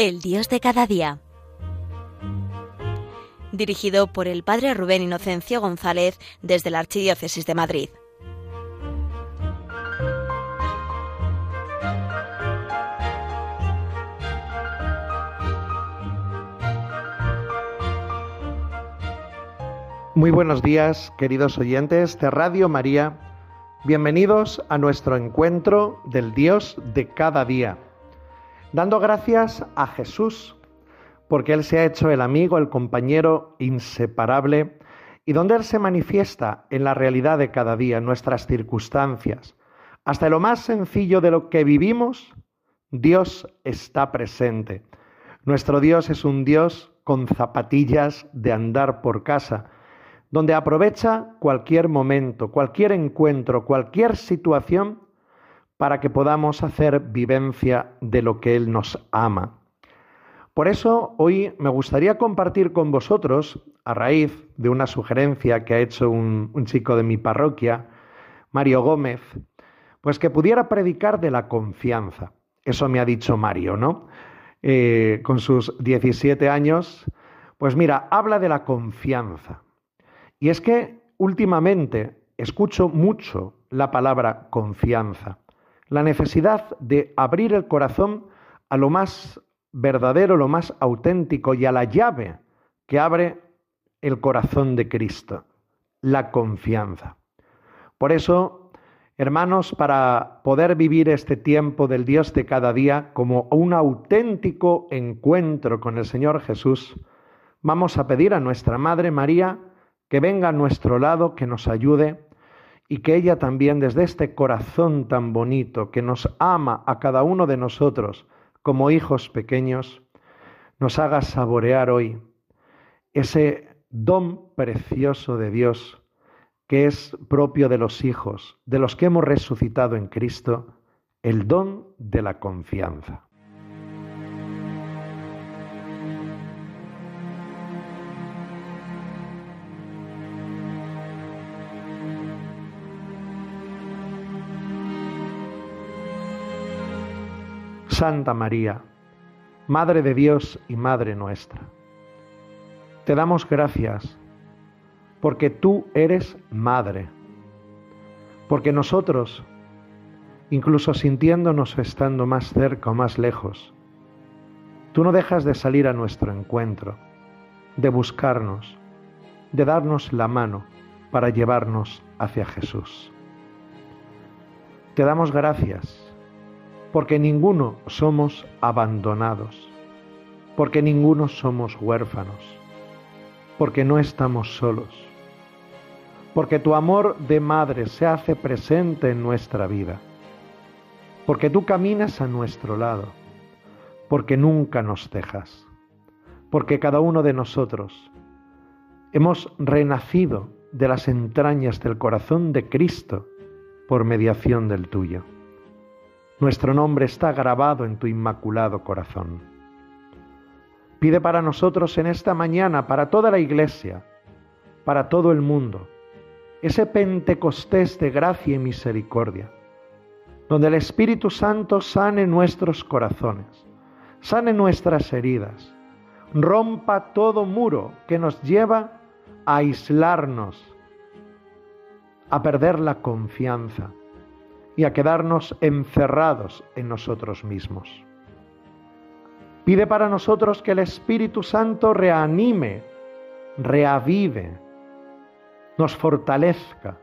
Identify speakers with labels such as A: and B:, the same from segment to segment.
A: El Dios de cada día. Dirigido por el Padre Rubén Inocencio González desde la Archidiócesis de Madrid.
B: Muy buenos días, queridos oyentes de Radio María. Bienvenidos a nuestro encuentro del Dios de cada día. Dando gracias a Jesús, porque Él se ha hecho el amigo, el compañero inseparable, y donde Él se manifiesta en la realidad de cada día, nuestras circunstancias. Hasta lo más sencillo de lo que vivimos, Dios está presente. Nuestro Dios es un Dios con zapatillas de andar por casa donde aprovecha cualquier momento, cualquier encuentro, cualquier situación para que podamos hacer vivencia de lo que Él nos ama. Por eso hoy me gustaría compartir con vosotros, a raíz de una sugerencia que ha hecho un, chico de mi parroquia, Mario Gómez, pues que pudiera predicar de la confianza. Eso me ha dicho Mario, ¿no? Eh, con sus 17 años, pues mira, habla de la confianza. Y es que últimamente escucho mucho la palabra confianza, la necesidad de abrir el corazón a lo más verdadero, lo más auténtico y a la llave que abre el corazón de Cristo, la confianza. Por eso, hermanos, para poder vivir este tiempo del Dios de cada día como un auténtico encuentro con el Señor Jesús, vamos a pedir a nuestra Madre María, que venga a nuestro lado, que nos ayude y que ella también desde este corazón tan bonito que nos ama a cada uno de nosotros como hijos pequeños, nos haga saborear hoy ese don precioso de Dios que es propio de los hijos, de los que hemos resucitado en Cristo, el don de la confianza. Santa María, Madre de Dios y Madre nuestra. Te damos gracias porque tú eres Madre, porque nosotros, incluso sintiéndonos estando más cerca o más lejos, tú no dejas de salir a nuestro encuentro, de buscarnos, de darnos la mano para llevarnos hacia Jesús. Te damos gracias porque ninguno somos abandonados, porque ninguno somos huérfanos, porque no estamos solos, porque tu amor de madre se hace presente en nuestra vida, porque tú caminas a nuestro lado, porque nunca nos dejas, porque cada uno de nosotros hemos renacido de las entrañas del corazón de Cristo por mediación del tuyo. Nuestro nombre está grabado en tu inmaculado corazón. Pide para nosotros en esta mañana, para toda la iglesia, para todo el mundo, ese Pentecostés de gracia y misericordia, donde el Espíritu Santo sane nuestros corazones, sane nuestras heridas, rompa todo muro que nos lleva a aislarnos, a perder la confianza, y a quedarnos encerrados en nosotros mismos. Pide para nosotros que el Espíritu Santo reanime, reavive, nos fortalezca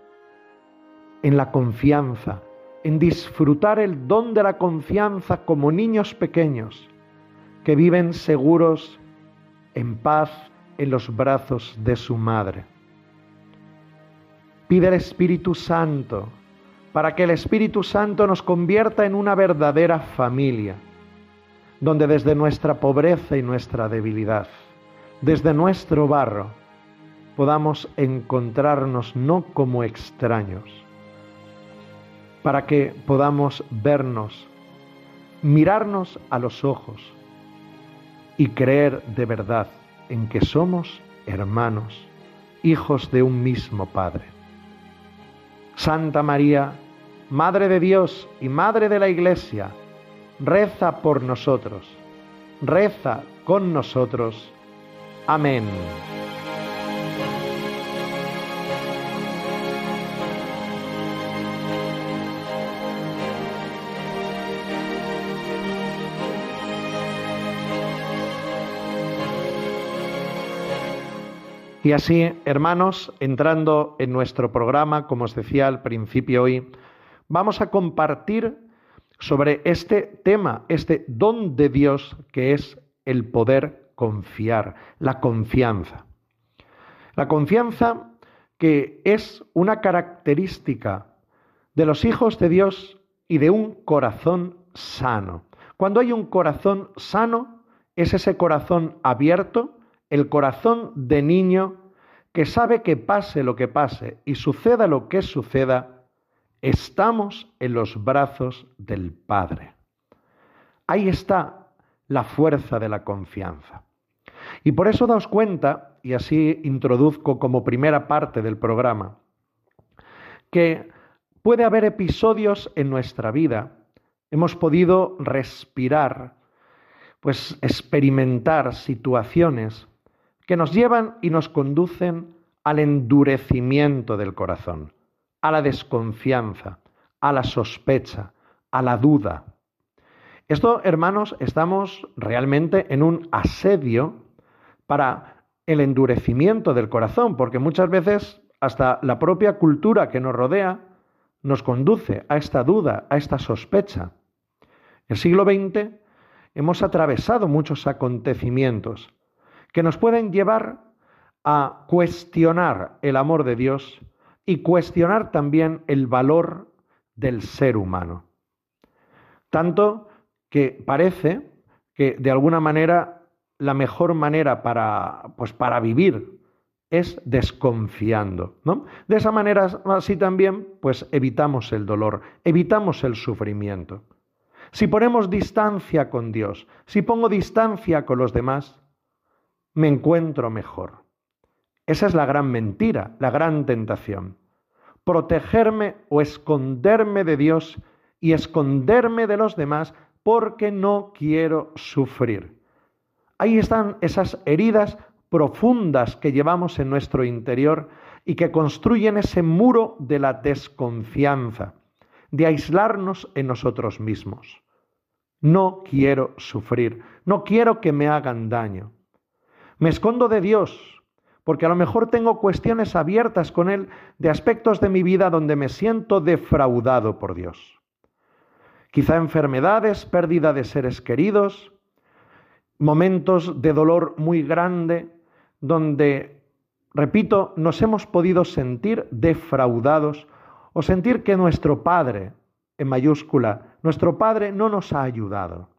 B: en la confianza, en disfrutar el don de la confianza como niños pequeños que viven seguros en paz en los brazos de su madre. Pide al Espíritu Santo para que el Espíritu Santo nos convierta en una verdadera familia, donde desde nuestra pobreza y nuestra debilidad, desde nuestro barro, podamos encontrarnos no como extraños, para que podamos vernos, mirarnos a los ojos y creer de verdad en que somos hermanos, hijos de un mismo Padre. Santa María, Madre de Dios y Madre de la Iglesia, reza por nosotros reza con nosotros. Amén. Y así, hermanos, entrando en nuestro programa, como os decía al principio hoy, vamos a compartir sobre este tema, este don de Dios que es el poder confiar, la confianza. La confianza que es una característica de los hijos de Dios y de un corazón sano. Cuando hay un corazón sano, es ese corazón abierto, el corazón de niño que sabe que pase lo que pase y suceda lo que suceda, estamos en los brazos del Padre. Ahí está la fuerza de la confianza. Y por eso daos cuenta, y así introduzco como primera parte del programa, que puede haber episodios en nuestra vida, hemos podido respirar, pues experimentar situaciones que nos llevan y nos conducen al endurecimiento del corazón, a la desconfianza, a la sospecha, a la duda. Esto, hermanos, estamos realmente en un asedio para el endurecimiento del corazón, porque muchas veces hasta la propia cultura que nos rodea nos conduce a esta duda, a esta sospecha. El siglo XX hemos atravesado muchos acontecimientos que nos pueden llevar a cuestionar el amor de Dios y cuestionar también el valor del ser humano. Tanto que parece que de alguna manera la mejor manera para, pues para vivir es desconfiando, ¿no? De esa manera así también pues evitamos el dolor, evitamos el sufrimiento. Si ponemos distancia con Dios, si pongo distancia con los demás, me encuentro mejor. Esa es la gran mentira, la gran tentación. Protegerme o esconderme de Dios y esconderme de los demás porque no quiero sufrir. Ahí están esas heridas profundas que llevamos en nuestro interior y que construyen ese muro de la desconfianza, de aislarnos en nosotros mismos. No quiero sufrir, no quiero que me hagan daño. Me escondo de Dios, porque a lo mejor tengo cuestiones abiertas con Él de aspectos de mi vida donde me siento defraudado por Dios. Quizá enfermedades, pérdida de seres queridos, momentos de dolor muy grande, donde, repito, nos hemos podido sentir defraudados o sentir que nuestro Padre, en mayúscula, nuestro Padre no nos ha ayudado.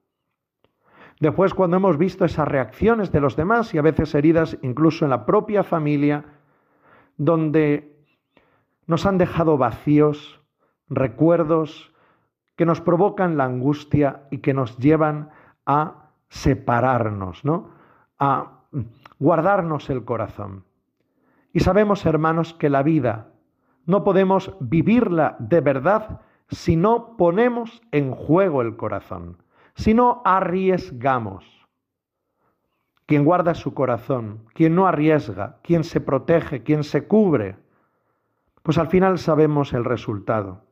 B: Después, cuando hemos visto esas reacciones de los demás y a veces heridas incluso en la propia familia, donde nos han dejado vacíos, recuerdos que nos provocan la angustia y que nos llevan a separarnos, ¿no? A guardarnos el corazón. Y sabemos, hermanos, que la vida no podemos vivirla de verdad si no ponemos en juego el corazón si no arriesgamos. Quien guarda su corazón, quien no arriesga, quien se protege, quien se cubre, pues al final sabemos el resultado,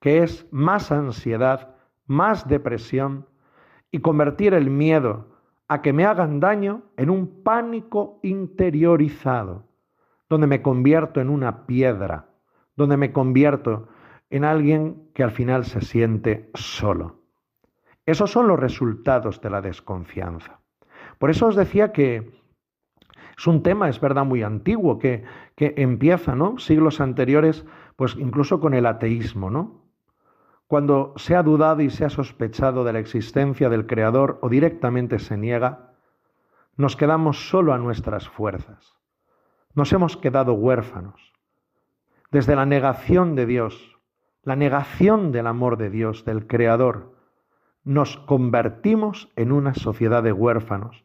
B: que es más ansiedad, más depresión y convertir el miedo a que me hagan daño en un pánico interiorizado, donde me convierto en una piedra, donde me convierto en alguien que al final se siente solo. Esos son los resultados de la desconfianza. Por eso os decía que es un tema, es verdad, muy antiguo, que, que empieza, ¿no? Siglos anteriores, pues incluso con el ateísmo, ¿no? Cuando se ha dudado y se ha sospechado de la existencia del Creador o directamente se niega, nos quedamos solo a nuestras fuerzas. Nos hemos quedado huérfanos. Desde la negación de Dios, la negación del amor de Dios, del Creador, nos convertimos en una sociedad de huérfanos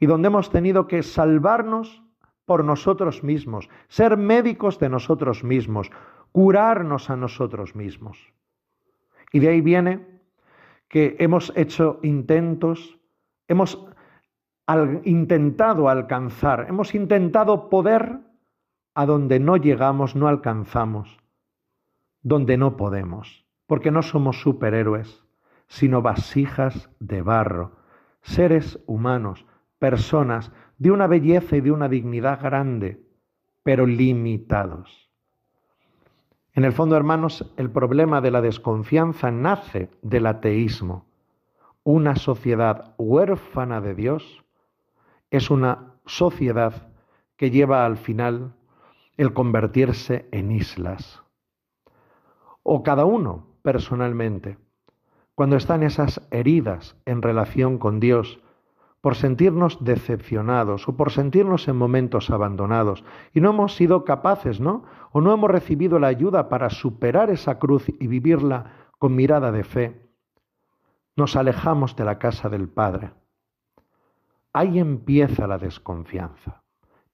B: y donde hemos tenido que salvarnos por nosotros mismos, ser médicos de nosotros mismos, curarnos a nosotros mismos. Y de ahí viene que hemos hecho intentos hemos intentado alcanzar, hemos intentado poder a donde no llegamos, no alcanzamos, donde no podemos, porque no somos superhéroes, sino vasijas de barro, seres humanos, personas de una belleza y de una dignidad grande, pero limitados. En el fondo, hermanos, el problema de la desconfianza nace del ateísmo. Una sociedad huérfana de Dios es una sociedad que lleva al final el convertirse en islas. O cada uno personalmente, cuando están esas heridas en relación con Dios, por sentirnos decepcionados o por sentirnos en momentos abandonados y no hemos sido capaces, ¿no? O no hemos recibido la ayuda para superar esa cruz y vivirla con mirada de fe, nos alejamos de la casa del Padre. Ahí empieza la desconfianza,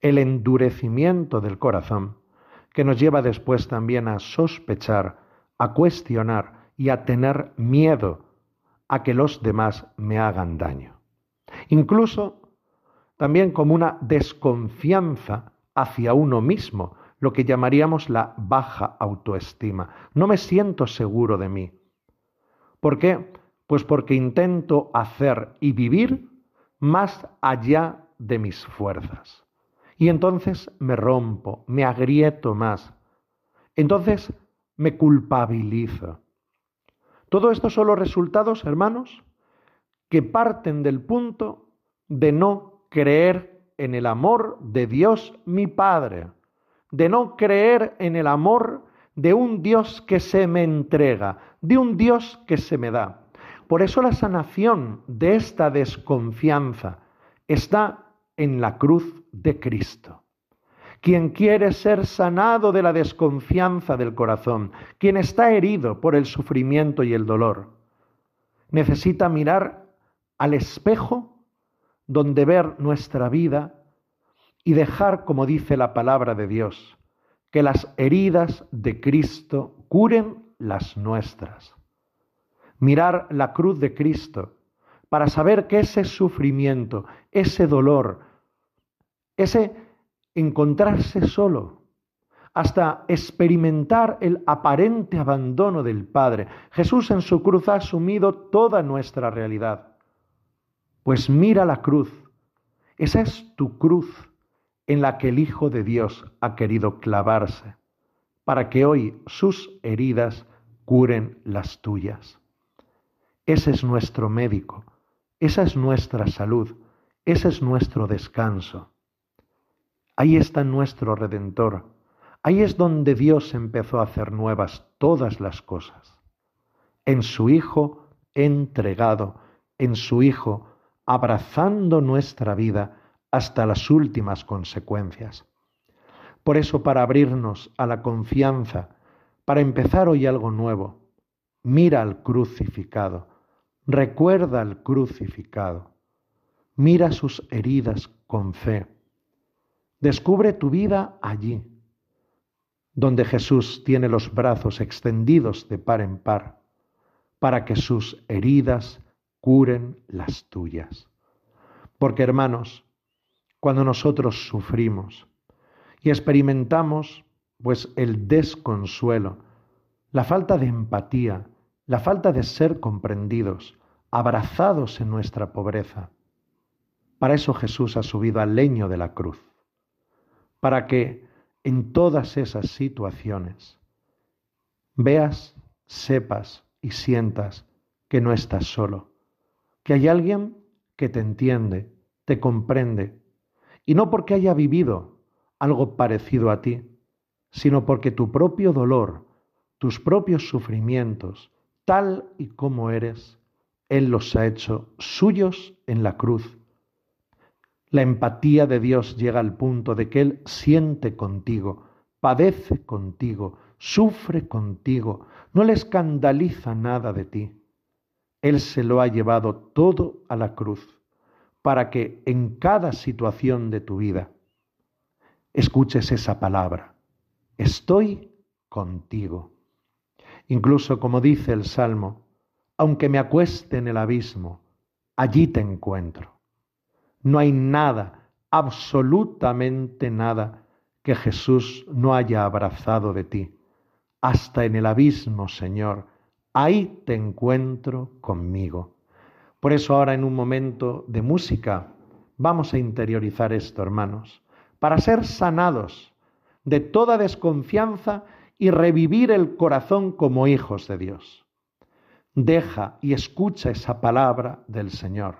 B: el endurecimiento del corazón, que nos lleva después también a sospechar, a cuestionar y a tener miedo a que los demás me hagan daño. Incluso también como una desconfianza hacia uno mismo, lo que llamaríamos la baja autoestima. No me siento seguro de mí. ¿Por qué? Pues porque intento hacer y vivir más allá de mis fuerzas. Y entonces me rompo, me agrieto más. Entonces me culpabilizo. Todo esto son los resultados, hermanos, que parten del punto de no creer en el amor de Dios mi Padre, de no creer en el amor de un Dios que se me entrega, de un Dios que se me da. Por eso la sanación de esta desconfianza está en la cruz de Cristo. Quien quiere ser sanado de la desconfianza del corazón, quien está herido por el sufrimiento y el dolor, necesita mirar al espejo donde ver nuestra vida y dejar, como dice la palabra de Dios, que las heridas de Cristo curen las nuestras. Mirar la cruz de Cristo para saber que ese sufrimiento, ese dolor, ese encontrarse solo, hasta experimentar el aparente abandono del Padre. Jesús en su cruz ha asumido toda nuestra realidad. Pues mira la cruz. Esa es tu cruz en la que el Hijo de Dios ha querido clavarse, para que hoy sus heridas curen las tuyas. Ese es nuestro médico, esa es nuestra salud, ese es nuestro descanso. Ahí está nuestro Redentor, ahí es donde Dios empezó a hacer nuevas todas las cosas. En su Hijo entregado, en su Hijo abrazando nuestra vida hasta las últimas consecuencias. Por eso, para abrirnos a la confianza, para empezar hoy algo nuevo, mira al crucificado, recuerda al crucificado, mira sus heridas con fe, descubre tu vida allí, donde Jesús tiene los brazos extendidos de par en par, para que sus heridas curen las tuyas. Porque hermanos, cuando nosotros sufrimos y experimentamos pues el desconsuelo, la falta de empatía, la falta de ser comprendidos, abrazados en nuestra pobreza, para eso Jesús ha subido al leño de la cruz, para que en todas esas situaciones veas, sepas y sientas que no estás solo, que hay alguien que te entiende, te comprende, y no porque haya vivido algo parecido a ti, sino porque tu propio dolor, tus propios sufrimientos, tal y como eres, Él los ha hecho suyos en la cruz. La empatía de Dios llega al punto de que Él siente contigo, padece contigo, sufre contigo, no le escandaliza nada de ti. Él se lo ha llevado todo a la cruz para que en cada situación de tu vida escuches esa palabra. Estoy contigo. Incluso como dice el Salmo, aunque me acueste en el abismo, allí te encuentro. No hay nada, absolutamente nada, que Jesús no haya abrazado de ti. Hasta en el abismo, Señor, ahí te encuentro conmigo. Por eso ahora en un momento de música vamos a interiorizar esto, hermanos, para ser sanados de toda desconfianza y revivir el corazón como hijos de Dios. Deja y escucha esa palabra del Señor.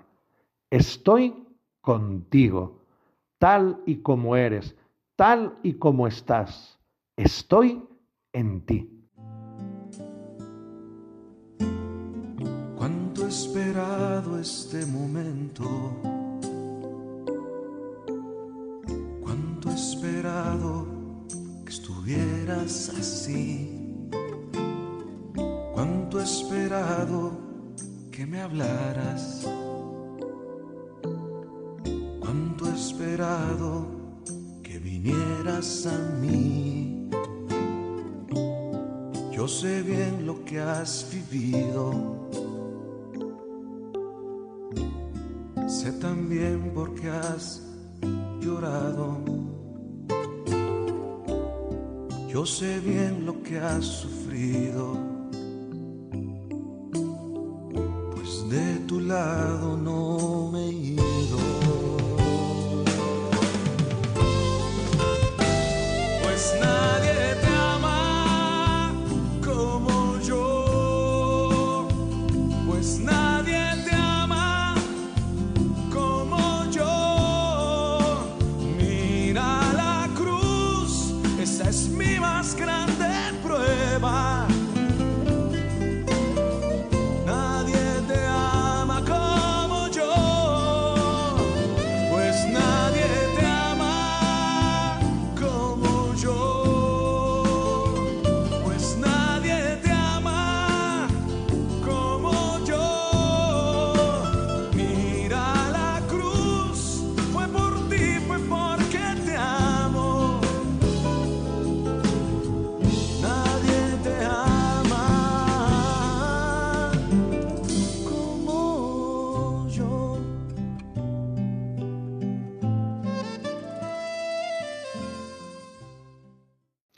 B: Estoy contigo, tal y como eres, tal y como estás. Estoy en ti.
C: Cuánto he esperado este momento. Cuánto he esperado que estuvieras así. Cuánto he esperado que me hablaras. Que vinieras a mí. Yo sé bien lo que has vivido. Sé también por qué has llorado. Yo sé bien lo que has sufrido. Pues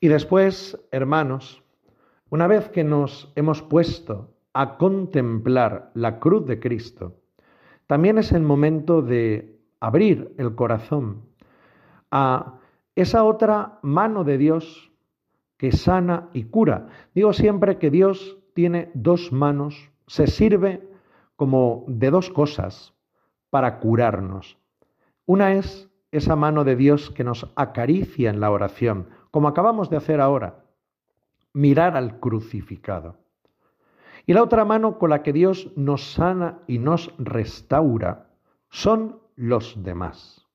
B: Y después, hermanos, una vez que nos hemos puesto a contemplar la cruz de Cristo, también es el momento de abrir el corazón a esa otra mano de Dios que sana y cura. Digo siempre que Dios tiene dos manos, se sirve como de dos cosas para curarnos. Una es esa mano de Dios que nos acaricia en la oración, como acabamos de hacer ahora, mirar al crucificado. Y la otra mano con la que Dios nos sana y nos restaura son los demás.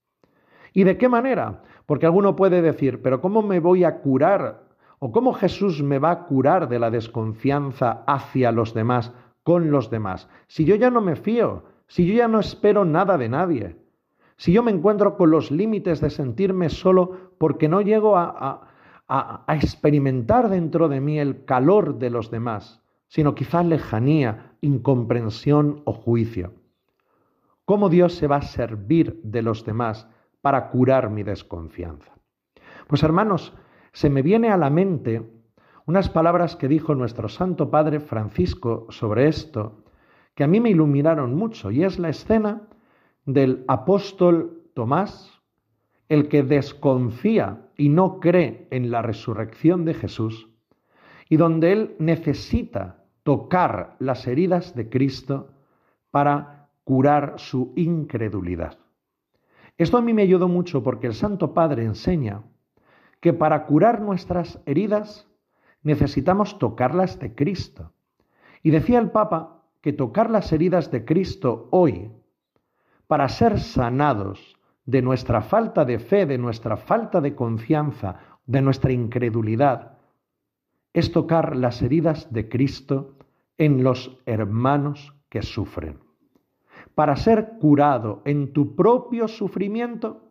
B: ¿Y de qué manera? Porque alguno puede decir, pero ¿cómo me voy a curar? ¿O cómo Jesús me va a curar de la desconfianza hacia los demás, con los demás? Si yo ya no me fío, si yo ya no espero nada de nadie, si yo me encuentro con los límites de sentirme solo porque no llego a, experimentar dentro de mí el calor de los demás, sino quizás lejanía, incomprensión o juicio. ¿Cómo Dios se va a servir de los demás para curar mi desconfianza? Pues hermanos, se me viene a la mente unas palabras que dijo nuestro Santo Padre Francisco sobre esto, que a mí me iluminaron mucho, y es la escena del apóstol Tomás, el que desconfía y no cree en la resurrección de Jesús, y donde él necesita tocar las heridas de Cristo para curar su incredulidad. Esto a mí me ayudó mucho porque el Santo Padre enseña que para curar nuestras heridas necesitamos tocarlas de Cristo. Y decía el Papa que tocar las heridas de Cristo hoy, para ser sanados de nuestra falta de fe, de nuestra falta de confianza, de nuestra incredulidad, es tocar las heridas de Cristo en los hermanos que sufren. Para ser curado en tu propio sufrimiento,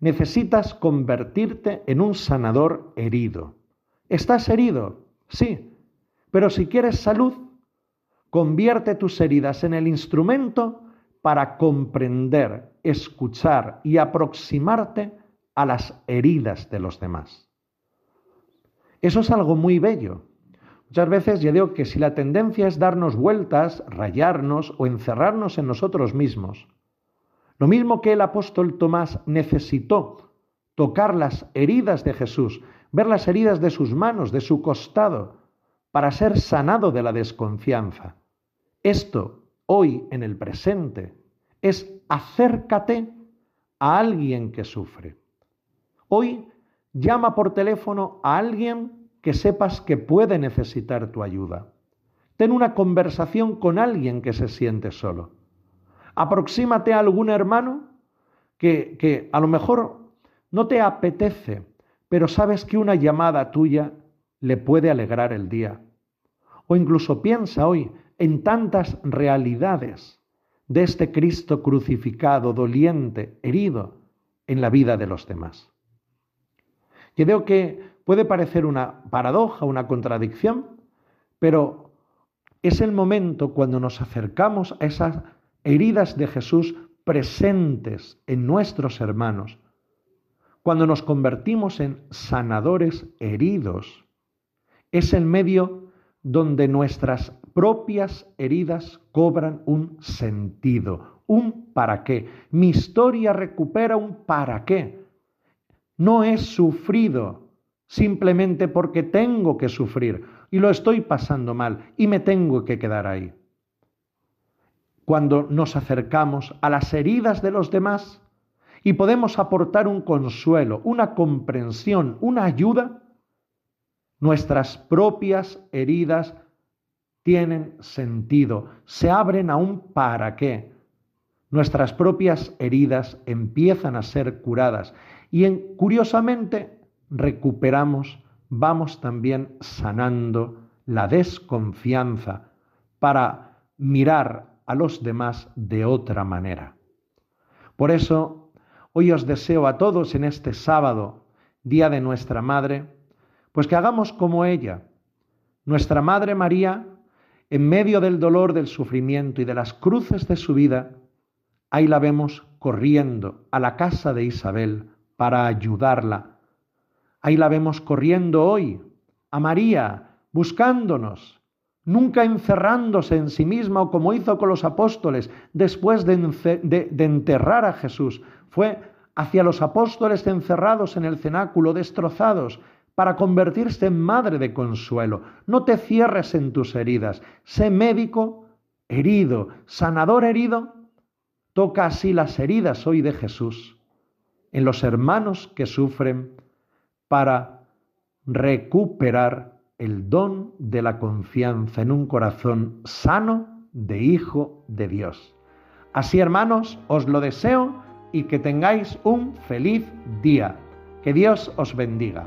B: necesitas convertirte en un sanador herido. ¿Estás herido? Sí. Pero si quieres salud, convierte tus heridas en el instrumento para comprender, escuchar y aproximarte a las heridas de los demás. Eso es algo muy bello. Muchas veces yo digo que si la tendencia es darnos vueltas, rayarnos o encerrarnos en nosotros mismos, lo mismo que el apóstol Tomás necesitó tocar las heridas de Jesús, ver las heridas de sus manos, de su costado, para ser sanado de la desconfianza. Esto, hoy, en el presente, es acércate a alguien que sufre. Hoy llama por teléfono a alguien que sepas que puede necesitar tu ayuda. Ten una conversación con alguien que se siente solo. Aproxímate a algún hermano que, que a lo mejor no te apetece, pero sabes que una llamada tuya le puede alegrar el día. O incluso piensa hoy en tantas realidades de este Cristo crucificado, doliente, herido en la vida de los demás. Y veo que puede parecer una paradoja, una contradicción, pero es el momento cuando nos acercamos a esas heridas de Jesús presentes en nuestros hermanos, cuando nos convertimos en sanadores heridos, es el medio donde nuestras propias heridas cobran un sentido, un para qué. Mi historia recupera un para qué. No es sufrido simplemente porque tengo que sufrir y lo estoy pasando mal y me tengo que quedar ahí. Cuando nos acercamos a las heridas de los demás y podemos aportar un consuelo, una comprensión, una ayuda, Nuestras propias heridas tienen sentido, se abren a un para qué. Nuestras propias heridas empiezan a ser curadas y en, curiosamente recuperamos, vamos también sanando la desconfianza para mirar a los demás de otra manera. Por eso, hoy os deseo a todos en este sábado, Día de nuestra Madre, pues que hagamos como ella. Nuestra Madre María, en medio del dolor, del sufrimiento y de las cruces de su vida, ahí la vemos corriendo a la casa de Isabel para ayudarla. Ahí la vemos corriendo hoy a María, buscándonos, nunca encerrándose en sí misma o como hizo con los apóstoles después de, de enterrar a Jesús. Fue hacia los apóstoles encerrados en el cenáculo, destrozados, para convertirse en madre de consuelo. No te cierres en tus heridas. Sé médico herido, sanador herido. Toca así las heridas hoy de Jesús en los hermanos que sufren para recuperar el don de la confianza en un corazón sano de Hijo de Dios. Así, hermanos, os lo deseo y que tengáis un feliz día. Que Dios os bendiga.